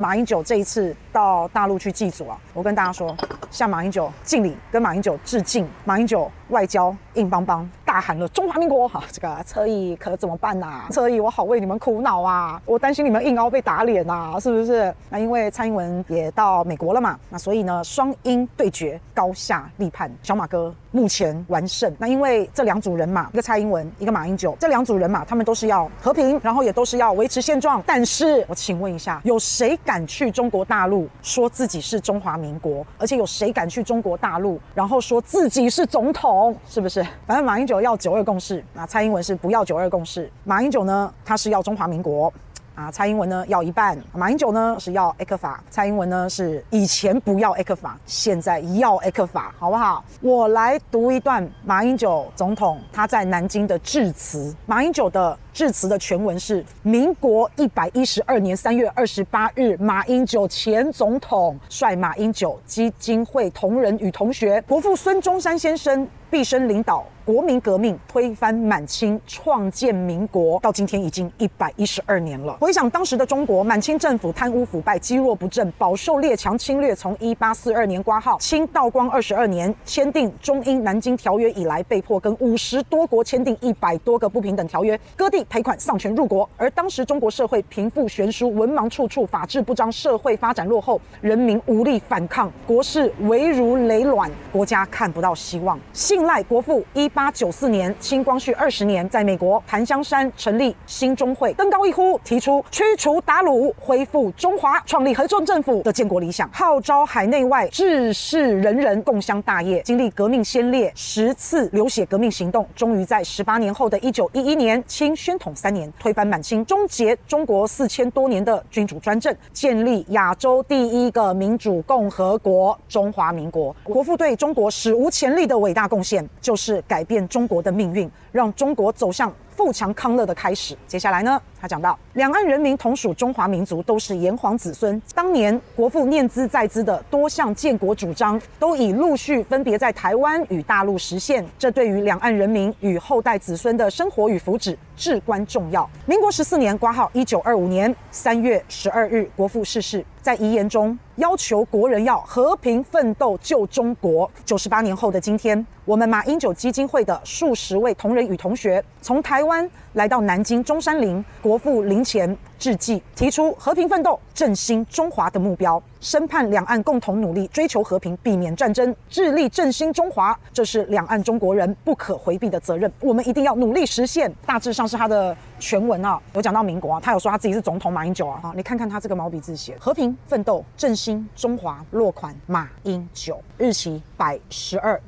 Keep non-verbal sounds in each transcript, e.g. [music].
马英九这一次到大陆去祭祖啊，我跟大家说，向马英九敬礼，跟马英九致敬。马英九外交硬邦邦，大喊了“中华民国”哈，这个侧翼可怎么办呐、啊？侧翼我好为你们苦恼啊，我担心你们硬凹被打脸呐、是不是？那因为蔡英文也到美国了嘛，那所以呢，双英对决，高下立判，小马哥目前完胜。那因为这两组人马，一个蔡英文，一个马英九，这两组人马，他们都是要和平，然后也都是要维持现状。但是我请问一下，有谁？敢去中国大陆说自己是中华民国，而且有谁敢去中国大陆，然后说自己是总统？是不是？反正马英九要九二共识，那蔡英文是不要九二共识。马英九呢，他是要中华民国。啊，蔡英文呢要一半，马英九呢是要 A 克法蔡英文呢是以前不要 A 克法现在要 A 克法好不好？我来读一段马英九总统他在南京的致辞。马英九的致辞的全文是：民国一百一十二年三月二十八日，马英九前总统率马英九基金会同仁与同学，国父孙中山先生毕生领导。国民革命推翻满清，创建民国，到今天已经一百一十二年了。回想当时的中国，满清政府贪污腐败，积弱不振，饱受列强侵略。从一八四二年挂号清道光二十二年签订中英南京条约以来，被迫跟五十多国签订一百多个不平等条约，割地赔款，丧权入国。而当时中国社会贫富悬殊，文盲处处，法治不彰，社会发展落后，人民无力反抗，国势危如累卵，国家看不到希望。信赖国父一。八九四年，清光绪二十年，在美国檀香山成立兴中会，登高一呼，提出驱除鞑虏，恢复中华，创立合众政府的建国理想，号召海内外志士仁人共襄大业。经历革命先烈十次流血革命行动，终于在十八年后的一九一一年，清宣统三年，推翻满清，终结中国四千多年的君主专政，建立亚洲第一个民主共和国——中华民国。国父对中国史无前例的伟大贡献，就是改。变中国的命运，让中国走向富强康乐的开始。接下来呢，他讲到，两岸人民同属中华民族，都是炎黄子孙。当年国父念兹在兹的多项建国主张，都已陆续分别在台湾与大陆实现。这对于两岸人民与后代子孙的生活与福祉至关重要。民国十四年，挂号一九二五年三月十二日，国父逝世，在遗言中要求国人要和平奋斗救中国。九十八年后的今天，我们马英九基金会的数十位同仁与同学，从台湾来到南京中山陵国父陵前致祭，提出和平奋斗、振兴中华的目标。深盼两岸共同努力，追求和平，避免战争，致力振兴中华，这是两岸中国人不可回避的责任。我们一定要努力实现。大致上是他的全文啊，有讲到民国啊，他有说他自己是总统马英九啊。哈，你看看他这个毛笔字写：和平奋斗，振兴中华，落款马英九，日期百十二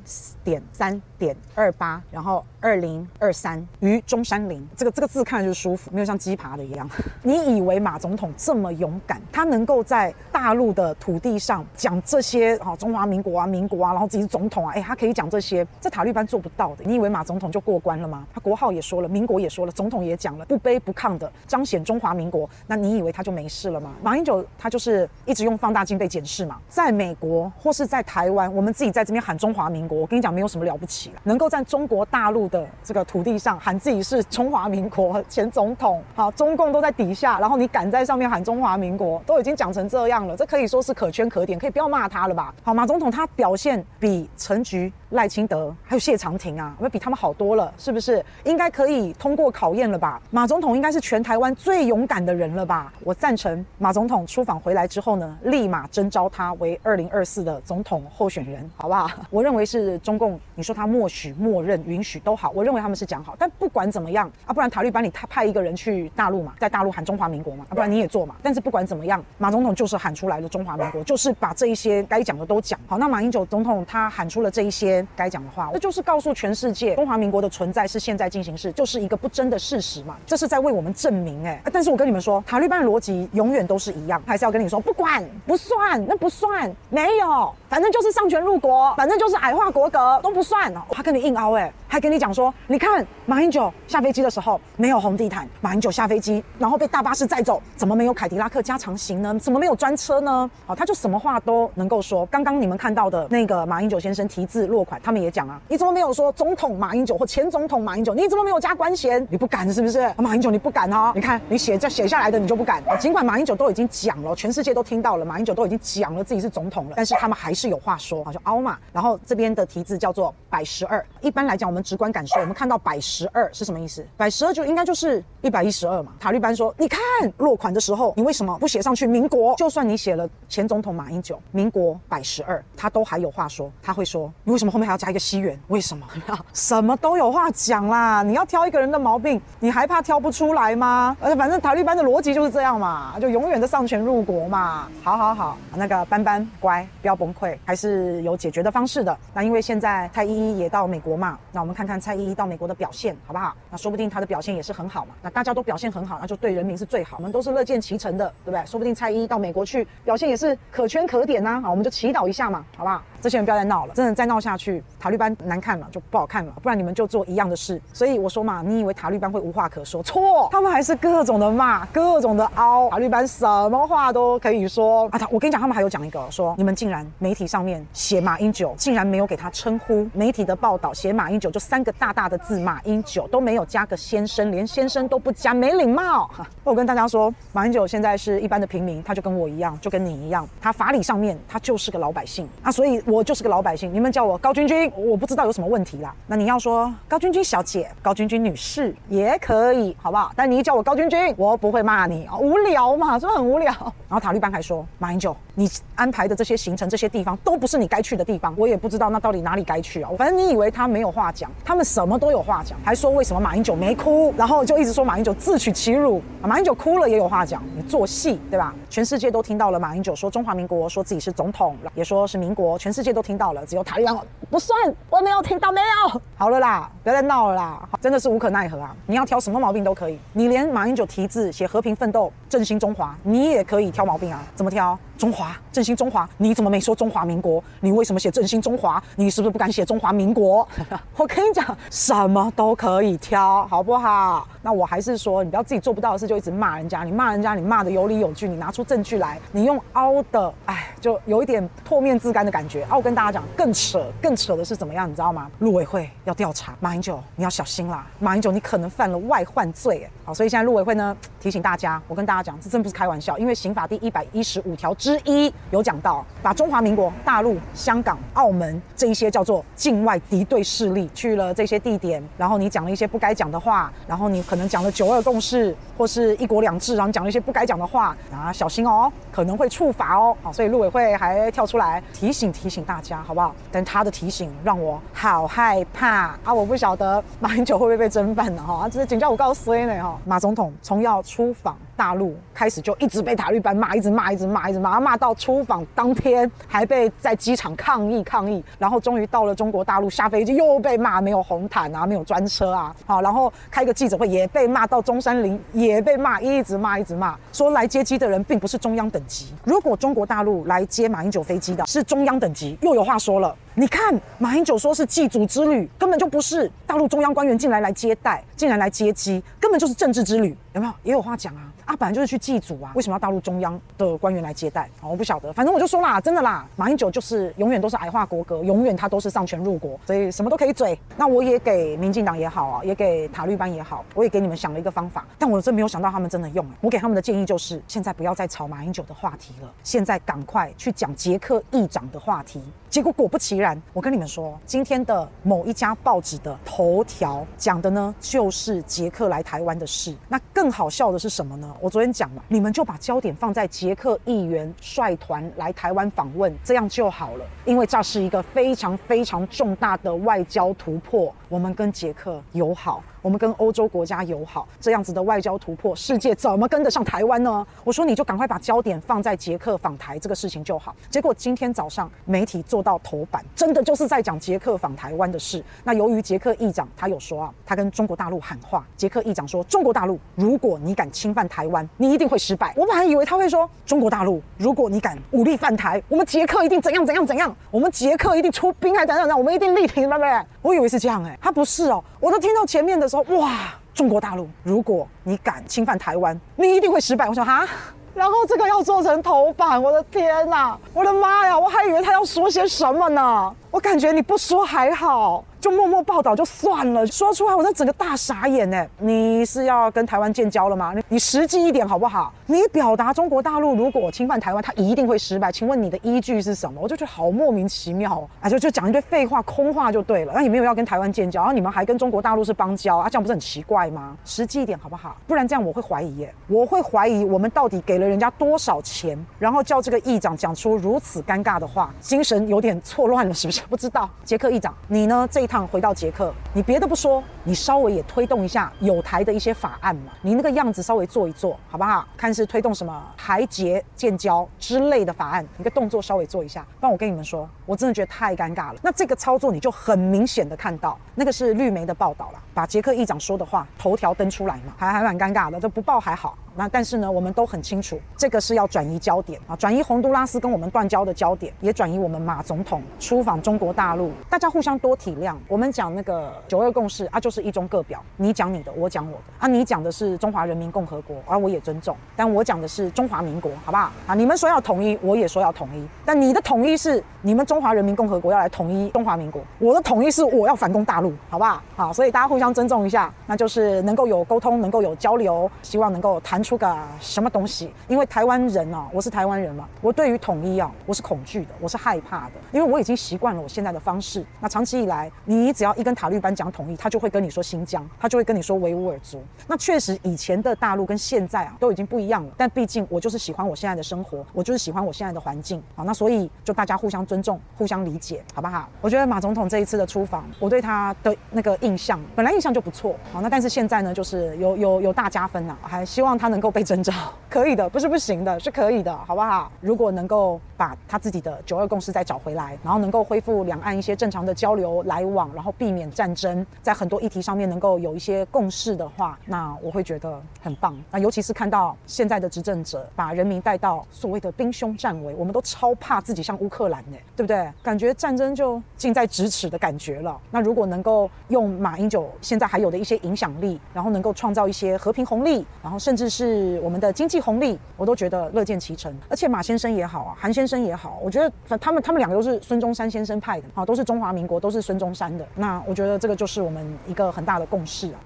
点三点二八，然后二零二三于中山陵。这个这个字看着就舒服，没有像鸡爬的一样。[laughs] 你以为马总统这么勇敢，他能够在大陆的土地上讲这些哈，中华民国啊，民国啊，然后自己是总统啊，哎，他可以讲这些，这塔利班做不到的。你以为马总统就过关了吗？他国号也说了，民国也说了，总统也讲了，不卑不亢的彰显中华民国。那你以为他就没事了吗？马英九他就是一直用放大镜被检视嘛。在美国或是在台湾，我们自己在这边喊中华民国，我跟你讲，没有什么了不起了。能够在中国大陆的这个土地上喊自己是中华民国 [laughs] 前总统，好，中共都在底下，然后你敢在上面喊中华民国，都已经讲成这样了，这可以。说是可圈可点，可以不要骂他了吧？好，马总统他表现比陈菊、赖清德还有谢长廷啊，我们比他们好多了，是不是？应该可以通过考验了吧？马总统应该是全台湾最勇敢的人了吧？我赞成马总统出访回来之后呢，立马征召他为二零二四的总统候选人，好不好？我认为是中共，你说他默许、默认、允许都好，我认为他们是讲好。但不管怎么样啊，不然塔利班你他派一个人去大陆嘛，在大陆喊中华民国嘛，啊，不然你也做嘛。但是不管怎么样，马总统就是喊出来了中。中华民国就是把这一些该讲的都讲好。那马英九总统他喊出了这一些该讲的话，这就是告诉全世界，中华民国的存在是现在进行式，就是一个不争的事实嘛。这是在为我们证明哎。但是我跟你们说，塔利班的逻辑永远都是一样，还是要跟你说，不管不算，那不算，没有，反正就是丧权入国，反正就是矮化国格，都不算哦。他跟你硬凹哎。还跟你讲说，你看马英九下飞机的时候没有红地毯，马英九下飞机然后被大巴士载走，怎么没有凯迪拉克加长型呢？怎么没有专车呢？好，他就什么话都能够说。刚刚你们看到的那个马英九先生题字落款，他们也讲啊，你怎么没有说总统马英九或前总统马英九？你怎么没有加官衔？你不敢是不是？马英九你不敢哦？你看你写这写下来的你就不敢。尽管马英九都已经讲了，全世界都听到了，马英九都已经讲了自己是总统了，但是他们还是有话说好，就凹嘛。然后这边的题字叫做百十二，一般来讲我们直观感受，我们看到百十二是什么意思？百十二就应该就是一百一十二嘛。塔利班说，你看落款的时候，你为什么不写上去民国？就算你写了前总统马英九，民国百十二，他都还有话说，他会说，你为什么后面还要加一个西元？为什么？什么都有话讲啦。你要挑一个人的毛病，你还怕挑不出来吗？而且反正塔利班的逻辑就是这样嘛，就永远的丧权入国嘛。好好好，那个班班乖，不要崩溃，还是有解决的方式的。那因为现在蔡依依也到美国嘛，那我们看看蔡依依到美国的表现好不好？那说不定她的表现也是很好嘛。那大家都表现很好，那就对人民是最好，我们都是乐见其成的，对不对？说不定蔡依依到美国去表现也是可圈可点呐。好，我们就祈祷一下嘛，好不好？这些人不要再闹了，真的再闹下去，塔利班难看了就不好看了。不然你们就做一样的事。所以我说嘛，你以为塔利班会无话可说？错，他们还是各种的骂，各种的凹。塔利班什么话都可以说啊。他，我跟你讲，他们还有讲一个，说你们竟然媒体上面写马英九，竟然没有给他称呼。媒体的报道写马英九就三个大大的字，马英九都没有加个先生，连先生都不加，没礼貌。我跟大家说，马英九现在是一般的平民，他就跟我一样，就跟你一样，他法理上面他就是个老百姓啊，所以。我就是个老百姓，你们叫我高君君，我不知道有什么问题啦。那你要说高君君小姐、高君君女士也可以，好不好？但你一叫我高君君，我不会骂你啊，无聊嘛，是不是很无聊？然后塔利班还说，马英九，你安排的这些行程、这些地方都不是你该去的地方，我也不知道那到底哪里该去啊。反正你以为他没有话讲，他们什么都有话讲，还说为什么马英九没哭，然后就一直说马英九自取其辱，马英九哭了也有话讲，你做戏对吧？全世界都听到了马英九说中华民国，说自己是总统，也说是民国，全世。世界都听到了，只有塔利班不算，我没有听到，没有。好了啦，不要再闹了啦，真的是无可奈何啊！你要挑什么毛病都可以，你连马英九题字写和平奋斗、振兴中华，你也可以挑毛病啊？怎么挑？中华振兴中华，你怎么没说中华民国？你为什么写振兴中华？你是不是不敢写中华民国？[laughs] 我跟你讲，什么都可以挑，好不好？那我还是说，你不要自己做不到的事就一直骂人家。你骂人家，你骂的有理有据，你拿出证据来，你用凹的，哎，就有一点唾面自干的感觉。我跟大家讲，更扯，更扯的是怎么样？你知道吗？陆委会要调查马英九，你要小心啦！马英九，你可能犯了外患罪，好，所以现在陆委会呢提醒大家，我跟大家讲，这真不是开玩笑，因为刑法第一百一十五条之一有讲到，把中华民国大陆、香港、澳门这一些叫做境外敌对势力去了这些地点，然后你讲了一些不该讲的话，然后你可能讲了九二共识或是一国两制，然后讲了一些不该讲的话啊，小心哦，可能会处罚哦。好，所以陆委会还跳出来提醒提醒大家，好不好？但他的提醒让我好害怕啊！我不晓得马英九会不会被侦办呢？哈，这是警告我告诉你呢哈。马总统从要出访大陆开始就一直被塔利班骂，一直骂，一直骂，一直骂，骂到出访当天还被在机场抗议抗议，然后终于到了中国大陆下飞机又被骂没有红毯啊，没有专车啊，好，然后开个记者会也被骂到中山陵也被骂，一直骂一直骂，说来接机的人并不是中央等级，如果中国大陆来接马英九飞机的是中央等级，又有话说了。你看，马英九说是祭祖之旅，根本就不是大陆中央官员进来来接待，进来来接机，根本就是政治之旅，有没有？也有话讲啊！啊，本来就是去祭祖啊，为什么要大陆中央的官员来接待？哦我不晓得，反正我就说啦，真的啦，马英九就是永远都是矮化国格，永远他都是丧权入国，所以什么都可以嘴。那我也给民进党也好啊，也给塔利班也好，我也给你们想了一个方法，但我真没有想到他们真的用。我给他们的建议就是，现在不要再炒马英九的话题了，现在赶快去讲捷克议长的话题。结果果不其然，我跟你们说，今天的某一家报纸的头条讲的呢，就是捷克来台湾的事。那更好笑的是什么呢？我昨天讲了，你们就把焦点放在捷克议员率团来台湾访问，这样就好了。因为这是一个非常非常重大的外交突破，我们跟捷克友好。我们跟欧洲国家友好，这样子的外交突破，世界怎么跟得上台湾呢？我说你就赶快把焦点放在捷克访台这个事情就好。结果今天早上媒体做到头版，真的就是在讲捷克访台湾的事。那由于捷克议长他有说啊，他跟中国大陆喊话，捷克议长说，中国大陆，如果你敢侵犯台湾，你一定会失败。我本来以为他会说，中国大陆，如果你敢武力犯台，我们捷克一定怎样怎样怎样，我们捷克一定出兵还怎样怎样，我们一定力挺，对不对？我以为是这样哎、他不是哦。我都听到前面的时候，哇，中国大陆，如果你敢侵犯台湾，你一定会失败。我说哈。然后这个要做成头版，我的天哪，我的妈呀，我还以为他要说些什么呢。我感觉你不说还好。就默默报道就算了，说出来我那整个大傻眼呢。你是要跟台湾建交了吗？你你实际一点好不好？你表达中国大陆如果侵犯台湾，他一定会失败。请问你的依据是什么？我就觉得好莫名其妙啊！就就讲一堆废话、空话就对了。那也没有要跟台湾建交，然后你们还跟中国大陆是邦交啊？这样不是很奇怪吗？实际一点好不好？不然这样我会怀疑耶，我会怀疑我们到底给了人家多少钱，然后叫这个议长讲出如此尴尬的话，精神有点错乱了是不是？不知道，捷克议长，你呢这一趟回到捷克，你别的不说，你稍微也推动一下友台的一些法案嘛，你那个样子稍微做一做，好不好？看是推动什么台捷建交之类的法案，你个动作稍微做一下。不然我跟你们说，我真的觉得太尴尬了。那这个操作你就很明显的看到，那个是绿媒的报道了，把捷克议长说的话头条登出来嘛，还还蛮尴尬的，都不报还好。那但是呢，我们都很清楚，这个是要转移焦点啊，转移洪都拉斯跟我们断交的焦点，也转移我们马总统出访中国大陆，大家互相多体谅。我们讲那个九二共识啊，就是一中各表，你讲你的，我讲我的啊，你讲的是中华人民共和国，而、我也尊重，但我讲的是中华民国，好不好？啊，你们说要统一，我也说要统一，但你的统一是你们中华人民共和国要来统一中华民国，我的统一是我要反攻大陆，好不好？好，所以大家互相尊重一下，那就是能够有沟通，能够有交流，希望能够谈。出个什么东西？因为台湾人啊，我是台湾人嘛，我对于统一啊，我是恐惧的，我是害怕的，因为我已经习惯了我现在的方式。那长期以来，你只要一跟塔利班讲统一，他就会跟你说新疆，他就会跟你说维吾尔族。那确实以前的大陆跟现在啊都已经不一样了。但毕竟我就是喜欢我现在的生活，我就是喜欢我现在的环境好。那所以就大家互相尊重，互相理解，好不好？我觉得马总统这一次的出访，我对他的那个印象本来印象就不错好。那但是现在呢，就是有有有大加分呐，还希望他。能够被征召，可以的，不是不行的，是可以的，好不好？如果能够把他自己的九二共识再找回来，然后能够恢复两岸一些正常的交流来往，然后避免战争，在很多议题上面能够有一些共识的话，那我会觉得很棒。那尤其是看到现在的执政者把人民带到所谓的兵凶战危，我们都超怕自己像乌克兰呢，对不对？感觉战争就近在咫尺的感觉了。那如果能够用马英九现在还有的一些影响力，然后能够创造一些和平红利，然后甚至。是我们的经济红利，我都觉得乐见其成。而且马先生也好啊，韩先生也好，我觉得他们他们两个都是孙中山先生派的啊，都是中华民国，都是孙中山的。那我觉得这个就是我们一个很大的共识啊。